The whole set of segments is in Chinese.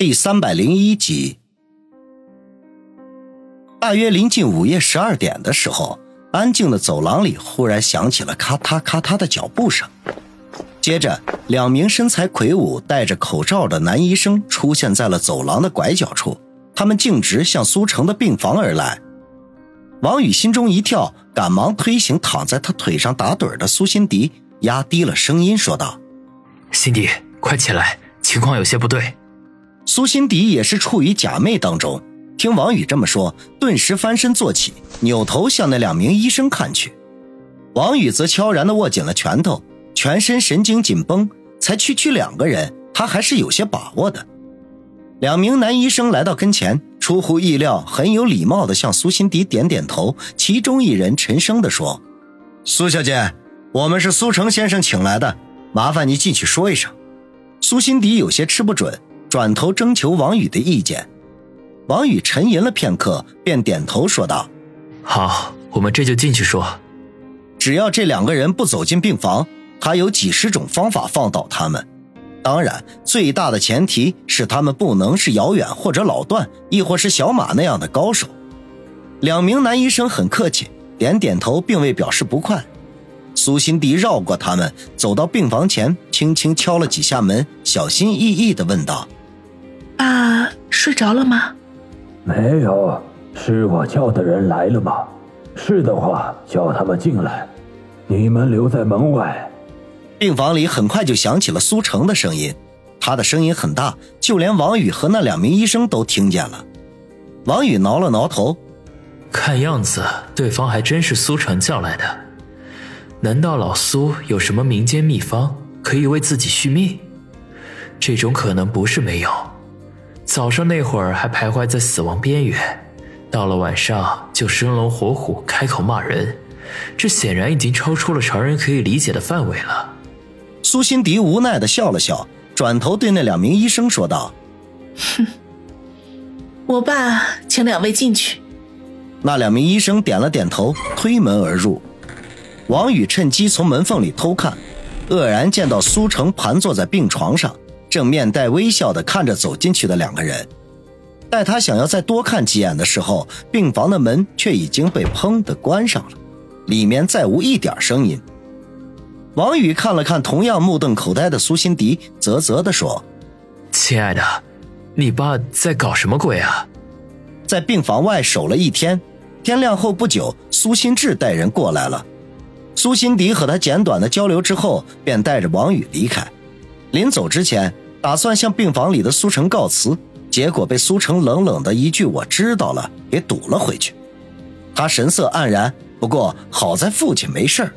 第三百零一集。大约临近午夜十二点的时候，安静的走廊里忽然响起了咔嗒咔嗒的脚步声。接着，两名身材魁梧、戴着口罩的男医生出现在了走廊的拐角处，他们径直向苏城的病房而来。王宇心中一跳，赶忙推醒躺在他腿上打盹的苏辛迪，压低了声音说道：“辛迪，快起来，情况有些不对。”苏辛迪也是处于假寐当中，听王宇这么说，顿时翻身坐起，扭头向那两名医生看去。王宇则悄然地握紧了拳头，全身神经紧绷。才区区两个人，他还是有些把握的。两名男医生来到跟前，出乎意料，很有礼貌地向苏辛迪点点头。其中一人沉声地说：“苏小姐，我们是苏成先生请来的，麻烦你进去说一声。”苏辛迪有些吃不准。转头征求王宇的意见，王宇沉吟了片刻，便点头说道：“好，我们这就进去说。只要这两个人不走进病房，他有几十种方法放倒他们。当然，最大的前提是他们不能是姚远或者老段，亦或是小马那样的高手。”两名男医生很客气，点点头，并未表示不快。苏辛迪绕过他们，走到病房前，轻轻敲了几下门，小心翼翼地问道。爸睡着了吗？没有，是我叫的人来了吗？是的话，叫他们进来。你们留在门外。病房里很快就响起了苏成的声音，他的声音很大，就连王宇和那两名医生都听见了。王宇挠了挠头，看样子对方还真是苏成叫来的。难道老苏有什么民间秘方可以为自己续命？这种可能不是没有。早上那会儿还徘徊在死亡边缘，到了晚上就生龙活虎，开口骂人，这显然已经超出了常人可以理解的范围了。苏辛迪无奈的笑了笑，转头对那两名医生说道：“哼，我爸请两位进去。”那两名医生点了点头，推门而入。王宇趁机从门缝里偷看，愕然见到苏成盘坐在病床上。正面带微笑的看着走进去的两个人，待他想要再多看几眼的时候，病房的门却已经被砰的关上了，里面再无一点声音。王宇看了看同样目瞪口呆的苏辛迪，啧啧的说：“亲爱的，你爸在搞什么鬼啊？”在病房外守了一天，天亮后不久，苏新志带人过来了。苏辛迪和他简短的交流之后，便带着王宇离开。临走之前，打算向病房里的苏成告辞，结果被苏成冷冷的一句“我知道了”给堵了回去。他神色黯然，不过好在父亲没事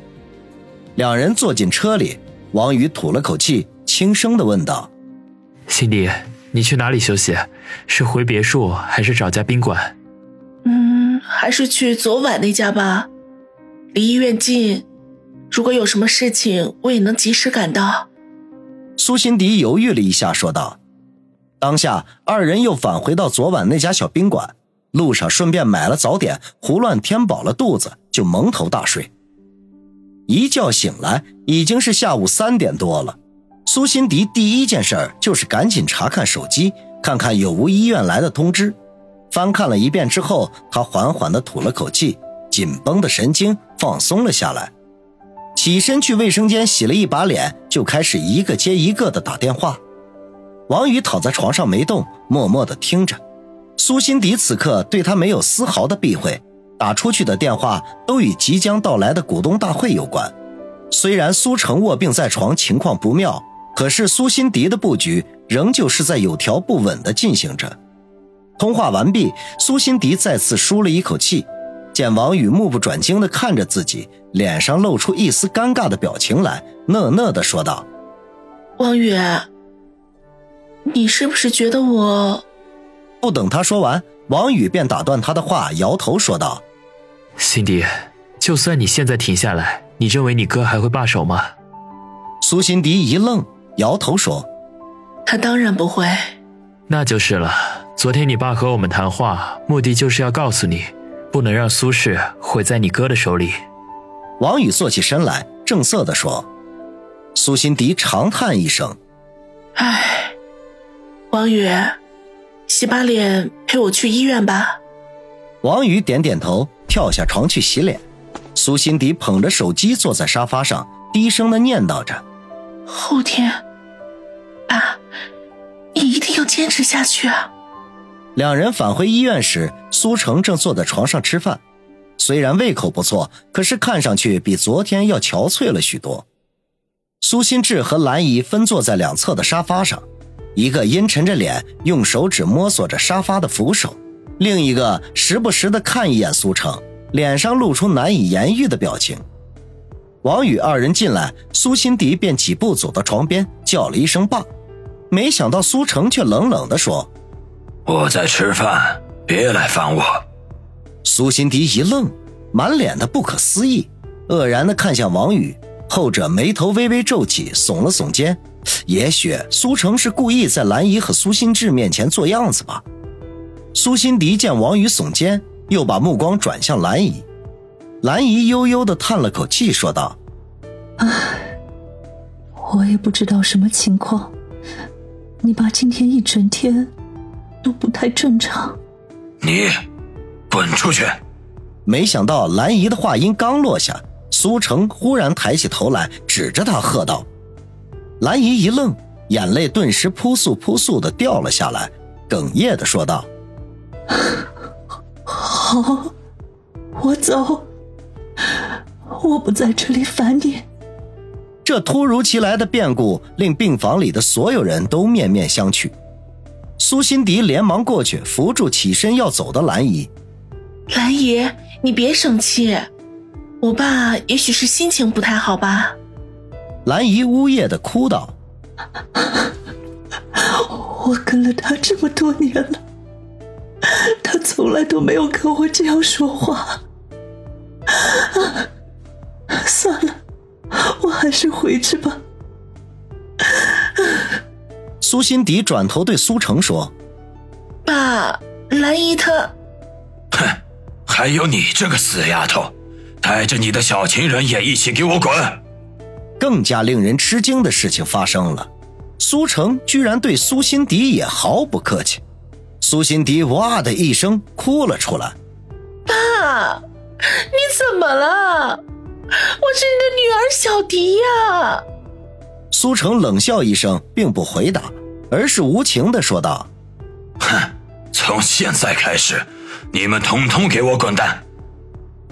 两人坐进车里，王宇吐了口气，轻声的问道：“辛迪，你去哪里休息？是回别墅还是找家宾馆？”“嗯，还是去昨晚那家吧，离医院近，如果有什么事情，我也能及时赶到。”苏辛迪犹豫了一下，说道：“当下，二人又返回到昨晚那家小宾馆，路上顺便买了早点，胡乱填饱了肚子，就蒙头大睡。一觉醒来，已经是下午三点多了。苏辛迪第一件事就是赶紧查看手机，看看有无医院来的通知。翻看了一遍之后，他缓缓地吐了口气，紧绷的神经放松了下来。”起身去卫生间洗了一把脸，就开始一个接一个的打电话。王宇躺在床上没动，默默的听着。苏辛迪此刻对他没有丝毫的避讳，打出去的电话都与即将到来的股东大会有关。虽然苏成卧病在床，情况不妙，可是苏辛迪的布局仍旧是在有条不紊的进行着。通话完毕，苏辛迪再次舒了一口气。见王宇目不转睛地看着自己，脸上露出一丝尴尬的表情来，讷讷地说道：“王宇，你是不是觉得我……”不等他说完，王宇便打断他的话，摇头说道：“辛迪，就算你现在停下来，你认为你哥还会罢手吗？”苏辛迪一愣，摇头说：“他当然不会。”那就是了。昨天你爸和我们谈话，目的就是要告诉你。不能让苏氏毁在你哥的手里。王宇坐起身来，正色地说：“苏辛迪长叹一声，唉，王宇，洗把脸，陪我去医院吧。王宇点点头，跳下床去洗脸。苏辛迪捧着手机坐在沙发上，低声的念叨着：“后天，爸，你一定要坚持下去啊！”两人返回医院时，苏成正坐在床上吃饭。虽然胃口不错，可是看上去比昨天要憔悴了许多。苏心志和兰姨分坐在两侧的沙发上，一个阴沉着脸，用手指摸索着沙发的扶手，另一个时不时的看一眼苏成，脸上露出难以言喻的表情。王宇二人进来，苏心迪便几步走到床边，叫了一声“爸”，没想到苏成却冷冷地说：“我在吃饭，别来烦我。”苏心迪一愣，满脸的不可思议，愕然的看向王宇，后者眉头微微皱起，耸了耸肩。也许苏成是故意在兰姨和苏心志面前做样子吧。苏心迪见王宇耸肩，又把目光转向兰姨。兰姨悠悠的叹了口气，说道：“唉，我也不知道什么情况，你爸今天一整天都不太正常。”你。滚出去！没想到兰姨的话音刚落下，苏成忽然抬起头来，指着他喝道：“兰姨一愣，眼泪顿时扑簌扑簌的掉了下来，哽咽的说道：好，我走，我不在这里烦你。”这突如其来的变故令病房里的所有人都面面相觑。苏辛迪连忙过去扶住起身要走的兰姨。兰姨，你别生气，我爸也许是心情不太好吧。兰姨呜咽的哭道：“ 我跟了他这么多年了，他从来都没有跟我这样说话。算了，我还是回去吧。”苏辛迪转头对苏成说：“爸，兰姨她……哼。”还有你这个死丫头，带着你的小情人也一起给我滚！更加令人吃惊的事情发生了，苏成居然对苏心迪也毫不客气。苏心迪哇的一声哭了出来：“爸，你怎么了？我是你的女儿小迪呀！”苏成冷笑一声，并不回答，而是无情的说道：“哼，从现在开始。”你们统统给我滚蛋！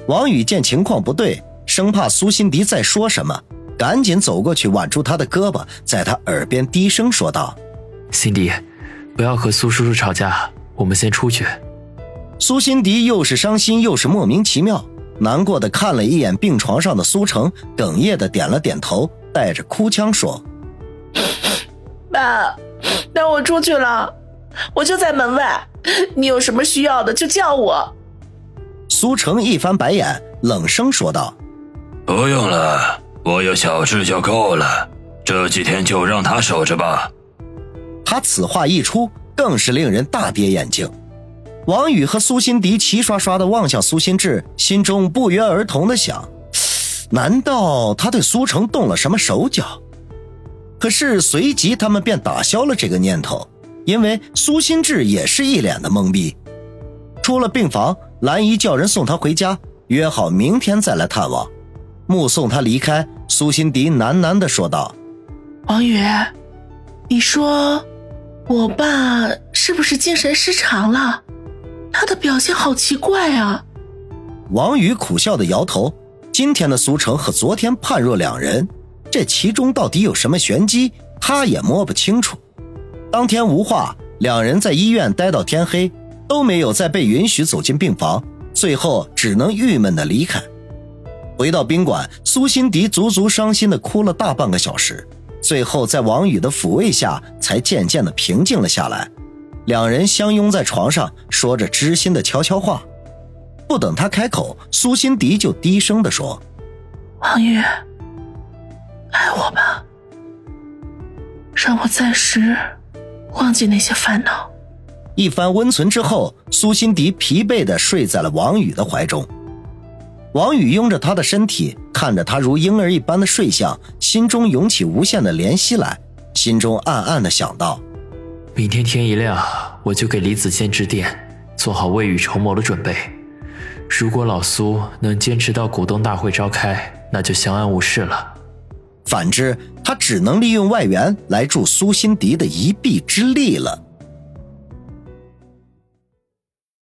王宇见情况不对，生怕苏辛迪再说什么，赶紧走过去挽住他的胳膊，在他耳边低声说道：“辛迪，不要和苏叔叔吵架，我们先出去。”苏辛迪又是伤心又是莫名其妙，难过的看了一眼病床上的苏成，哽咽的点了点头，带着哭腔说：“爸，那我出去了，我就在门外。”你有什么需要的就叫我。苏成一翻白眼，冷声说道：“不用了，我有小智就够了。这几天就让他守着吧。”他此话一出，更是令人大跌眼镜。王宇和苏辛迪齐刷刷的望向苏心志，心中不约而同的想：难道他对苏成动了什么手脚？可是随即他们便打消了这个念头。因为苏心志也是一脸的懵逼，出了病房，兰姨叫人送他回家，约好明天再来探望。目送他离开，苏心迪喃喃地说道：“王宇，你说我爸是不是精神失常了？他的表现好奇怪啊。”王宇苦笑的摇头。今天的苏成和昨天判若两人，这其中到底有什么玄机，他也摸不清楚。当天无话，两人在医院待到天黑，都没有再被允许走进病房，最后只能郁闷的离开。回到宾馆，苏辛迪足足伤心的哭了大半个小时，最后在王宇的抚慰下，才渐渐的平静了下来。两人相拥在床上，说着知心的悄悄话。不等他开口，苏辛迪就低声的说：“王宇，吧，让我暂时忘记那些烦恼。一番温存之后，苏心迪疲惫的睡在了王宇的怀中。王宇拥着她的身体，看着她如婴儿一般的睡相，心中涌起无限的怜惜来，心中暗暗的想到：明天天一亮，我就给李子健致电，做好未雨绸缪的准备。如果老苏能坚持到股东大会召开，那就相安无事了。反之他只能利用外援来助苏辛迪的一臂之力了。